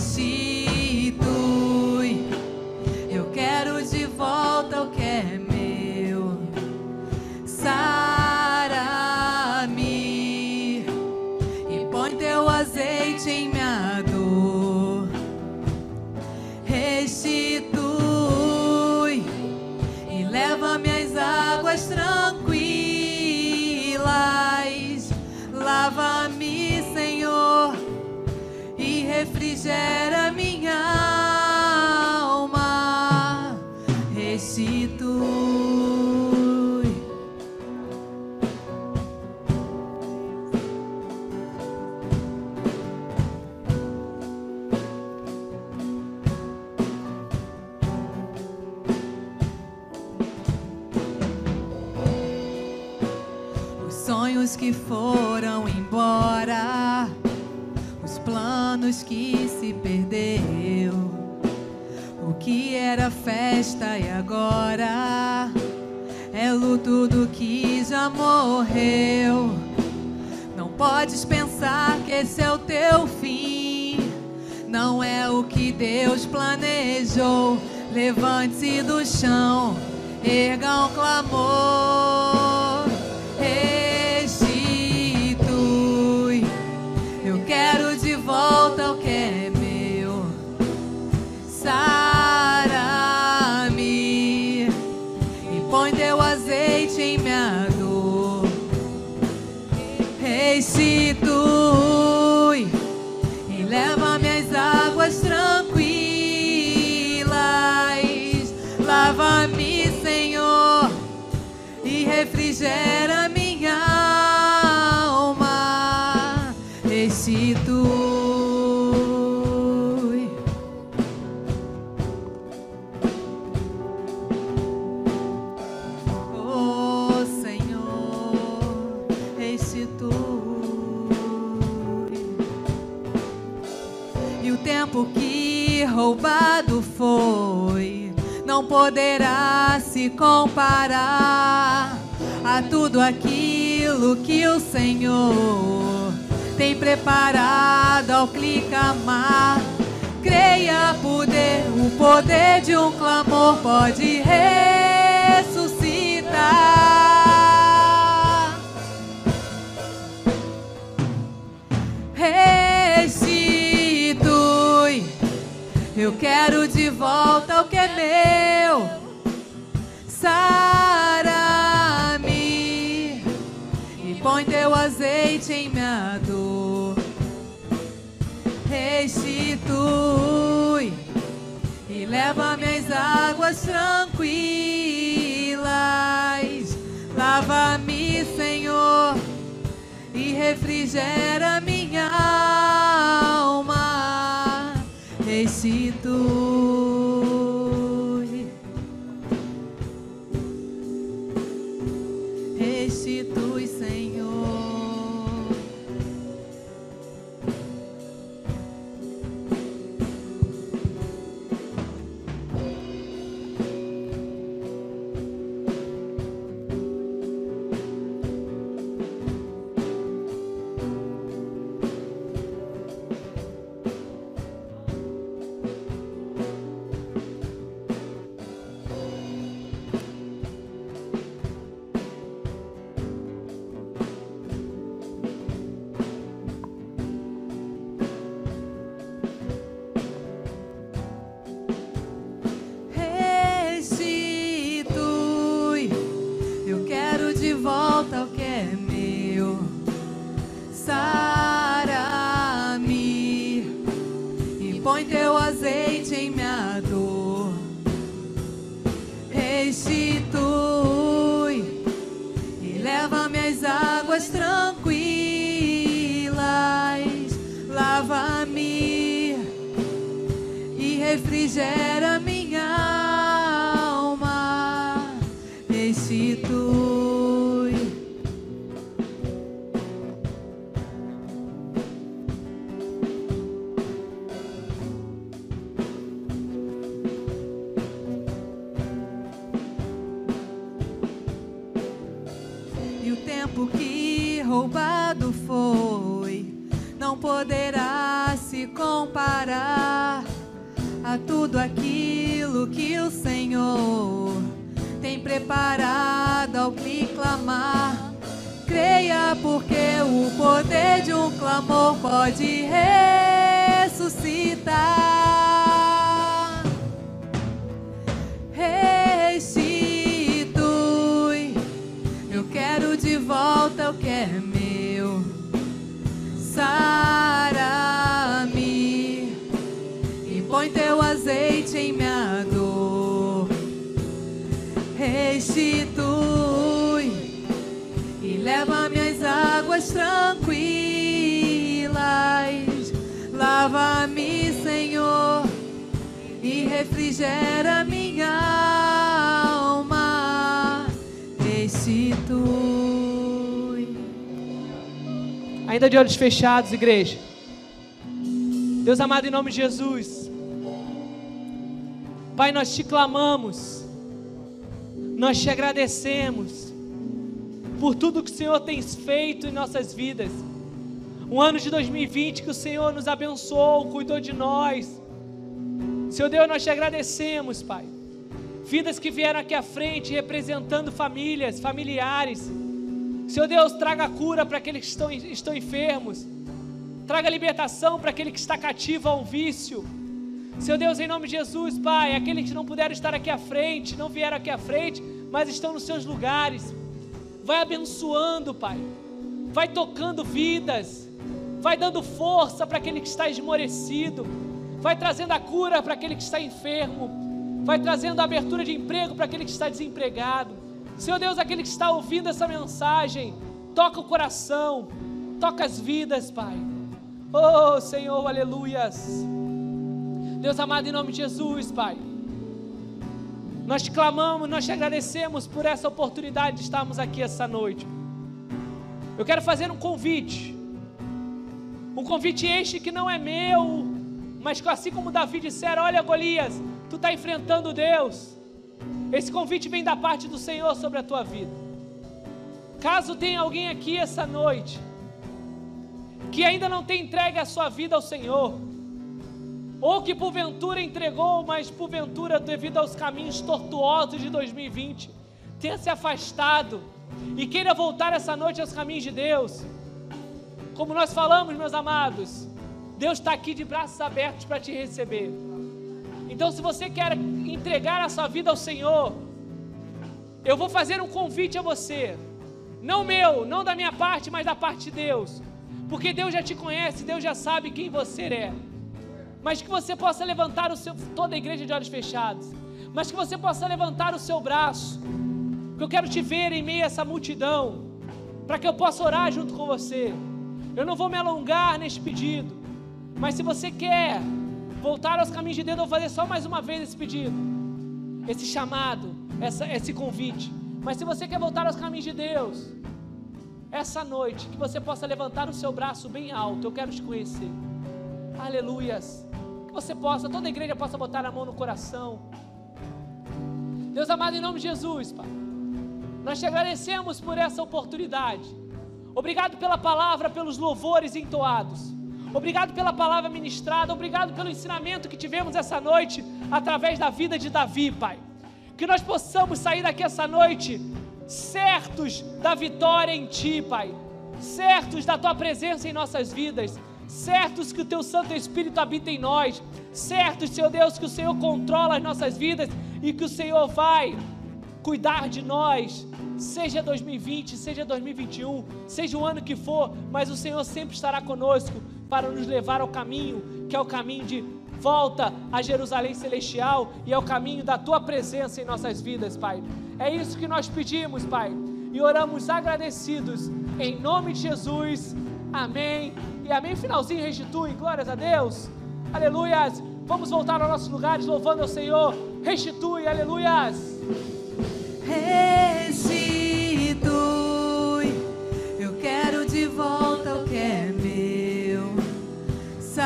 Festa e agora é luto do que já morreu. Não podes pensar que esse é o teu fim. Não é o que Deus planejou. Levante-se do chão, erga um clamor. Poderá se comparar a tudo aquilo que o Senhor tem preparado ao clicamar. Creia poder, o poder de um clamor pode ressuscitar. Restitui, eu quero de volta. Sara-me e põe teu azeite em minha dor. Restitui e leva minhas águas tranquilas. Lava-me, Senhor, e refrigera minha alma. Restitui. Clamor pode ressuscitar. Lava-me, Senhor, e refrigera minha alma. Restitui. Ainda de olhos fechados, igreja. Deus amado, em nome de Jesus. Pai, nós te clamamos, nós te agradecemos por tudo que o Senhor tem feito em nossas vidas. Um ano de 2020 que o Senhor nos abençoou, cuidou de nós. Senhor Deus, nós te agradecemos, Pai. Vidas que vieram aqui à frente representando famílias, familiares. Senhor Deus, traga cura para aqueles que estão, estão enfermos. Traga libertação para aquele que está cativo a um vício. Senhor Deus, em nome de Jesus, Pai, aqueles que não puderam estar aqui à frente, não vieram aqui à frente, mas estão nos seus lugares. Vai abençoando, Pai. Vai tocando vidas. Vai dando força para aquele que está esmorecido. Vai trazendo a cura para aquele que está enfermo. Vai trazendo a abertura de emprego para aquele que está desempregado. Senhor Deus, aquele que está ouvindo essa mensagem, toca o coração, toca as vidas, Pai. Oh, Senhor, aleluias. Deus amado, em nome de Jesus, Pai. Nós te clamamos, nós te agradecemos por essa oportunidade de estarmos aqui essa noite. Eu quero fazer um convite. Um convite este que não é meu, mas assim como Davi disseram: Olha, Golias, tu está enfrentando Deus. Esse convite vem da parte do Senhor sobre a tua vida. Caso tenha alguém aqui essa noite que ainda não tem entregue a sua vida ao Senhor, ou que porventura entregou, mas porventura, devido aos caminhos tortuosos de 2020, tenha se afastado e queira voltar essa noite aos caminhos de Deus, como nós falamos, meus amados, Deus está aqui de braços abertos para te receber. Então, se você quer entregar a sua vida ao Senhor, eu vou fazer um convite a você, não meu, não da minha parte, mas da parte de Deus, porque Deus já te conhece, Deus já sabe quem você é. Mas que você possa levantar o seu, toda a igreja de olhos fechados, mas que você possa levantar o seu braço, que eu quero te ver em meio a essa multidão, para que eu possa orar junto com você. Eu não vou me alongar neste pedido, mas se você quer voltar aos caminhos de Deus, eu vou fazer só mais uma vez esse pedido, esse chamado, essa, esse convite. Mas se você quer voltar aos caminhos de Deus, essa noite, que você possa levantar o seu braço bem alto, eu quero te conhecer. Aleluias você possa, toda a igreja possa botar a mão no coração. Deus amado, em nome de Jesus, Pai, nós te agradecemos por essa oportunidade. Obrigado pela palavra, pelos louvores entoados. Obrigado pela palavra ministrada. Obrigado pelo ensinamento que tivemos essa noite através da vida de Davi, Pai. Que nós possamos sair daqui essa noite certos da vitória em Ti, Pai. Certos da Tua presença em nossas vidas certos que o Teu Santo Espírito habita em nós, certos, Senhor Deus, que o Senhor controla as nossas vidas e que o Senhor vai cuidar de nós, seja 2020, seja 2021, seja o ano que for, mas o Senhor sempre estará conosco para nos levar ao caminho, que é o caminho de volta a Jerusalém celestial e é o caminho da tua presença em nossas vidas, Pai. É isso que nós pedimos, Pai, e oramos agradecidos em nome de Jesus. Amém e amém. Finalzinho, restitui, glórias a Deus. Aleluias. Vamos voltar aos nossos lugares, louvando ao Senhor. Restitui, aleluias. Restitui. Eu quero de volta o que é meu. Sara-me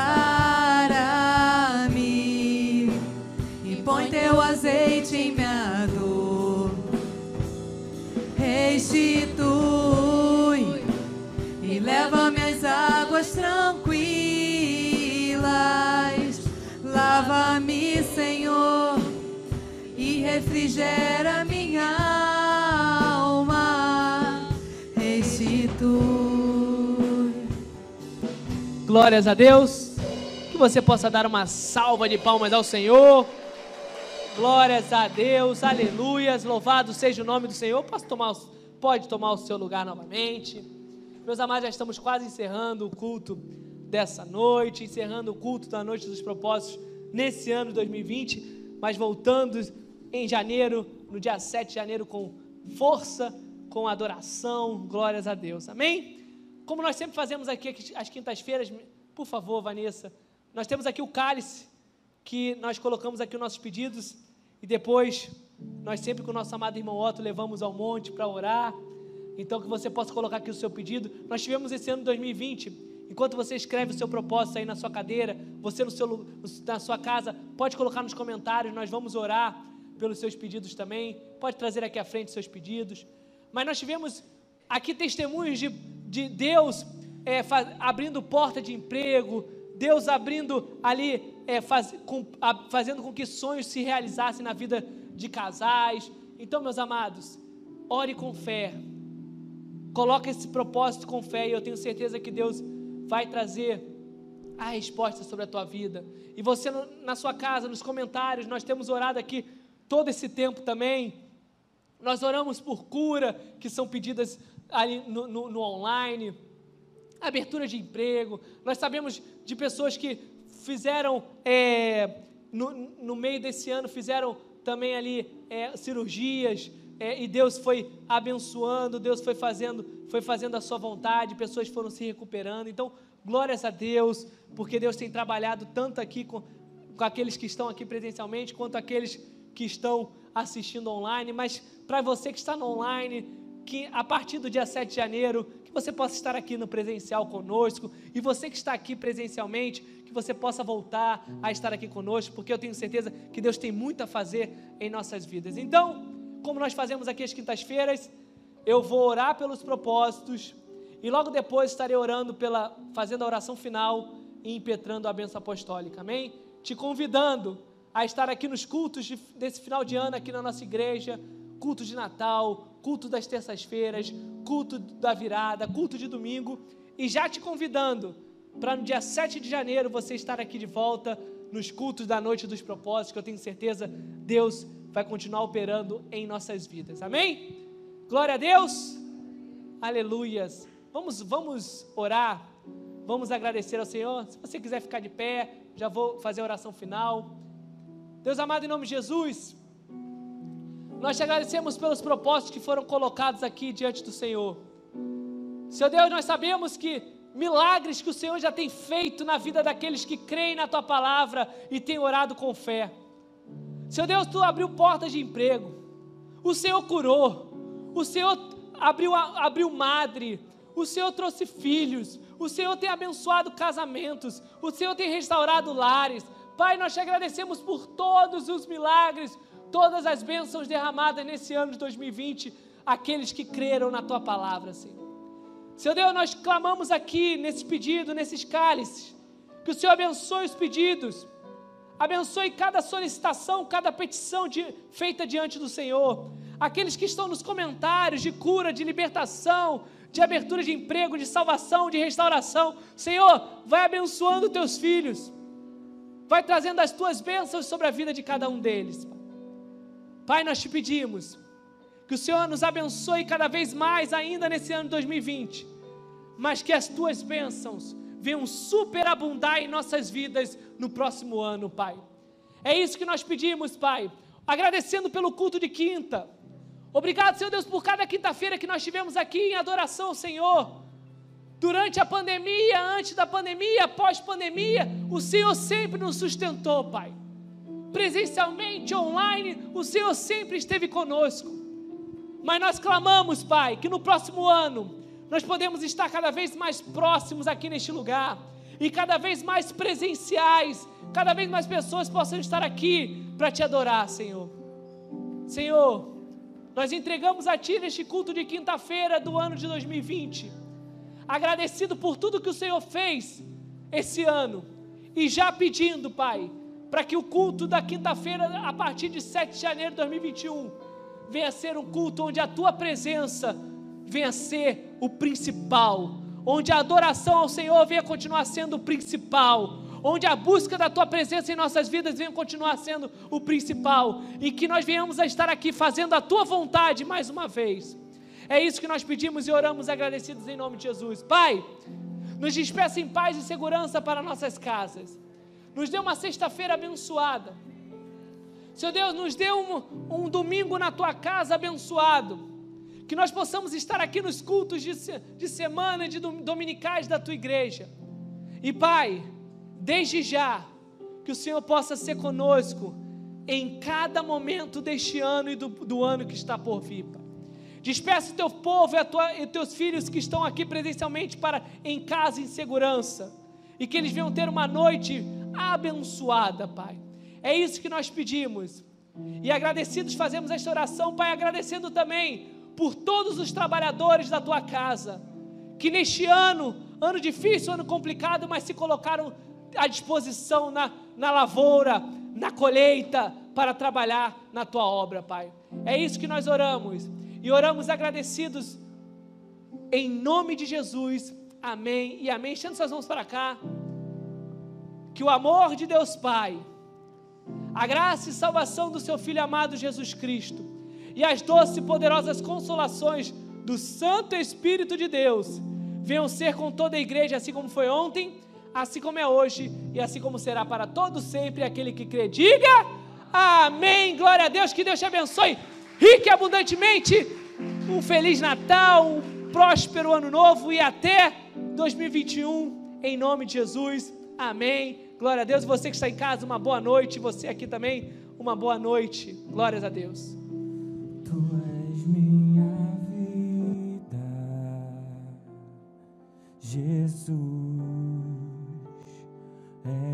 e põe teu azeite em minha dor. Restitui e leva-me águas tranquilas. Lava-me, Senhor, refrigera minha alma. Restitui. Glórias a Deus. Que você possa dar uma salva de palmas ao Senhor. Glórias a Deus, aleluias, louvado seja o nome do Senhor. Posso tomar, pode tomar o seu lugar novamente. Meus amados, já estamos quase encerrando o culto dessa noite, encerrando o culto da Noite dos Propósitos nesse ano de 2020, mas voltando em janeiro, no dia 7 de janeiro, com força, com adoração, glórias a Deus. Amém? Como nós sempre fazemos aqui às quintas-feiras, por favor, Vanessa, nós temos aqui o cálice que nós colocamos aqui os nossos pedidos e depois nós sempre com o nosso amado irmão Otto levamos ao monte para orar então, que você possa colocar aqui o seu pedido. Nós tivemos esse ano 2020. Enquanto você escreve o seu propósito aí na sua cadeira, você no seu, na sua casa, pode colocar nos comentários. Nós vamos orar pelos seus pedidos também. Pode trazer aqui à frente seus pedidos. Mas nós tivemos aqui testemunhos de, de Deus é, faz, abrindo porta de emprego, Deus abrindo ali, é, faz, com, a, fazendo com que sonhos se realizassem na vida de casais. Então, meus amados, ore com fé, Coloca esse propósito com fé e eu tenho certeza que Deus vai trazer a resposta sobre a tua vida. E você na sua casa, nos comentários, nós temos orado aqui todo esse tempo também. Nós oramos por cura, que são pedidas ali no, no, no online, abertura de emprego. Nós sabemos de pessoas que fizeram, é, no, no meio desse ano, fizeram também ali é, cirurgias, é, e Deus foi abençoando, Deus foi fazendo, foi fazendo a sua vontade, pessoas foram se recuperando. Então, glórias a Deus, porque Deus tem trabalhado tanto aqui com, com aqueles que estão aqui presencialmente, quanto aqueles que estão assistindo online. Mas para você que está no online, que a partir do dia 7 de janeiro, que você possa estar aqui no presencial conosco e você que está aqui presencialmente, que você possa voltar a estar aqui conosco, porque eu tenho certeza que Deus tem muito a fazer em nossas vidas. Então, como nós fazemos aqui às quintas-feiras, eu vou orar pelos propósitos e logo depois estarei orando pela fazendo a oração final e impetrando a benção apostólica. Amém? Te convidando a estar aqui nos cultos de, desse final de ano aqui na nossa igreja, culto de Natal, culto das terças-feiras, culto da virada, culto de domingo, e já te convidando para no dia 7 de janeiro você estar aqui de volta nos cultos da noite dos propósitos, que eu tenho certeza Deus vai continuar operando em nossas vidas. Amém? Glória a Deus. Aleluias. Vamos vamos orar. Vamos agradecer ao Senhor. Se você quiser ficar de pé, já vou fazer a oração final. Deus amado, em nome de Jesus, nós te agradecemos pelos propósitos que foram colocados aqui diante do Senhor. Senhor Deus, nós sabemos que milagres que o Senhor já tem feito na vida daqueles que creem na tua palavra e têm orado com fé. Senhor Deus, tu abriu portas de emprego, o Senhor curou, o Senhor abriu, abriu madre, o Senhor trouxe filhos, o Senhor tem abençoado casamentos, o Senhor tem restaurado lares. Pai, nós te agradecemos por todos os milagres, todas as bênçãos derramadas nesse ano de 2020, aqueles que creram na tua palavra, Senhor. Senhor Deus, nós clamamos aqui nesse pedido, nesses cálices, que o Senhor abençoe os pedidos, abençoe cada solicitação, cada petição de, feita diante do Senhor. Aqueles que estão nos comentários de cura, de libertação, de abertura de emprego, de salvação, de restauração. Senhor, vai abençoando teus filhos, vai trazendo as tuas bênçãos sobre a vida de cada um deles. Pai, nós te pedimos que o Senhor nos abençoe cada vez mais ainda nesse ano de 2020, mas que as tuas bênçãos venham superabundar em nossas vidas no próximo ano, Pai. É isso que nós pedimos, Pai. Agradecendo pelo culto de quinta. Obrigado, Senhor Deus, por cada quinta-feira que nós tivemos aqui em adoração ao Senhor. Durante a pandemia, antes da pandemia, pós-pandemia, o Senhor sempre nos sustentou, Pai presencialmente, online, o Senhor sempre esteve conosco. Mas nós clamamos, Pai, que no próximo ano nós podemos estar cada vez mais próximos aqui neste lugar e cada vez mais presenciais, cada vez mais pessoas possam estar aqui para te adorar, Senhor. Senhor, nós entregamos a Ti neste culto de quinta-feira do ano de 2020, agradecido por tudo que o Senhor fez esse ano e já pedindo, Pai, para que o culto da quinta-feira, a partir de 7 de janeiro de 2021, venha ser um culto onde a tua presença venha ser o principal, onde a adoração ao Senhor venha continuar sendo o principal, onde a busca da tua presença em nossas vidas venha continuar sendo o principal, e que nós venhamos a estar aqui fazendo a tua vontade mais uma vez. É isso que nós pedimos e oramos agradecidos em nome de Jesus. Pai, nos despeça em paz e segurança para nossas casas nos deu uma sexta-feira abençoada. Senhor Deus, nos deu um, um, domingo na tua casa abençoado. Que nós possamos estar aqui nos cultos de, de semana de dominicais da tua igreja. E Pai, desde já, que o Senhor possa ser conosco em cada momento deste ano e do, do ano que está por vir. Pai. Despeça o teu povo e, tua, e teus filhos que estão aqui presencialmente para em casa em segurança. E que eles venham ter uma noite abençoada, Pai. É isso que nós pedimos. E agradecidos fazemos esta oração, Pai, agradecendo também por todos os trabalhadores da tua casa, que neste ano, ano difícil, ano complicado, mas se colocaram à disposição na, na lavoura, na colheita, para trabalhar na tua obra, Pai. É isso que nós oramos. E oramos agradecidos em nome de Jesus. Amém e amém. Estendo suas mãos para cá que o amor de Deus Pai, a graça e salvação do seu Filho amado Jesus Cristo e as doces e poderosas consolações do Santo Espírito de Deus venham ser com toda a igreja, assim como foi ontem, assim como é hoje e assim como será para todos sempre. Aquele que crê, diga amém. Glória a Deus, que Deus te abençoe rique e abundantemente. Um feliz Natal, um próspero ano novo e até 2021, em nome de Jesus. Amém. Glória a Deus. Você que está em casa, uma boa noite. Você aqui também, uma boa noite. Glórias a Deus. Tu és minha vida. Jesus.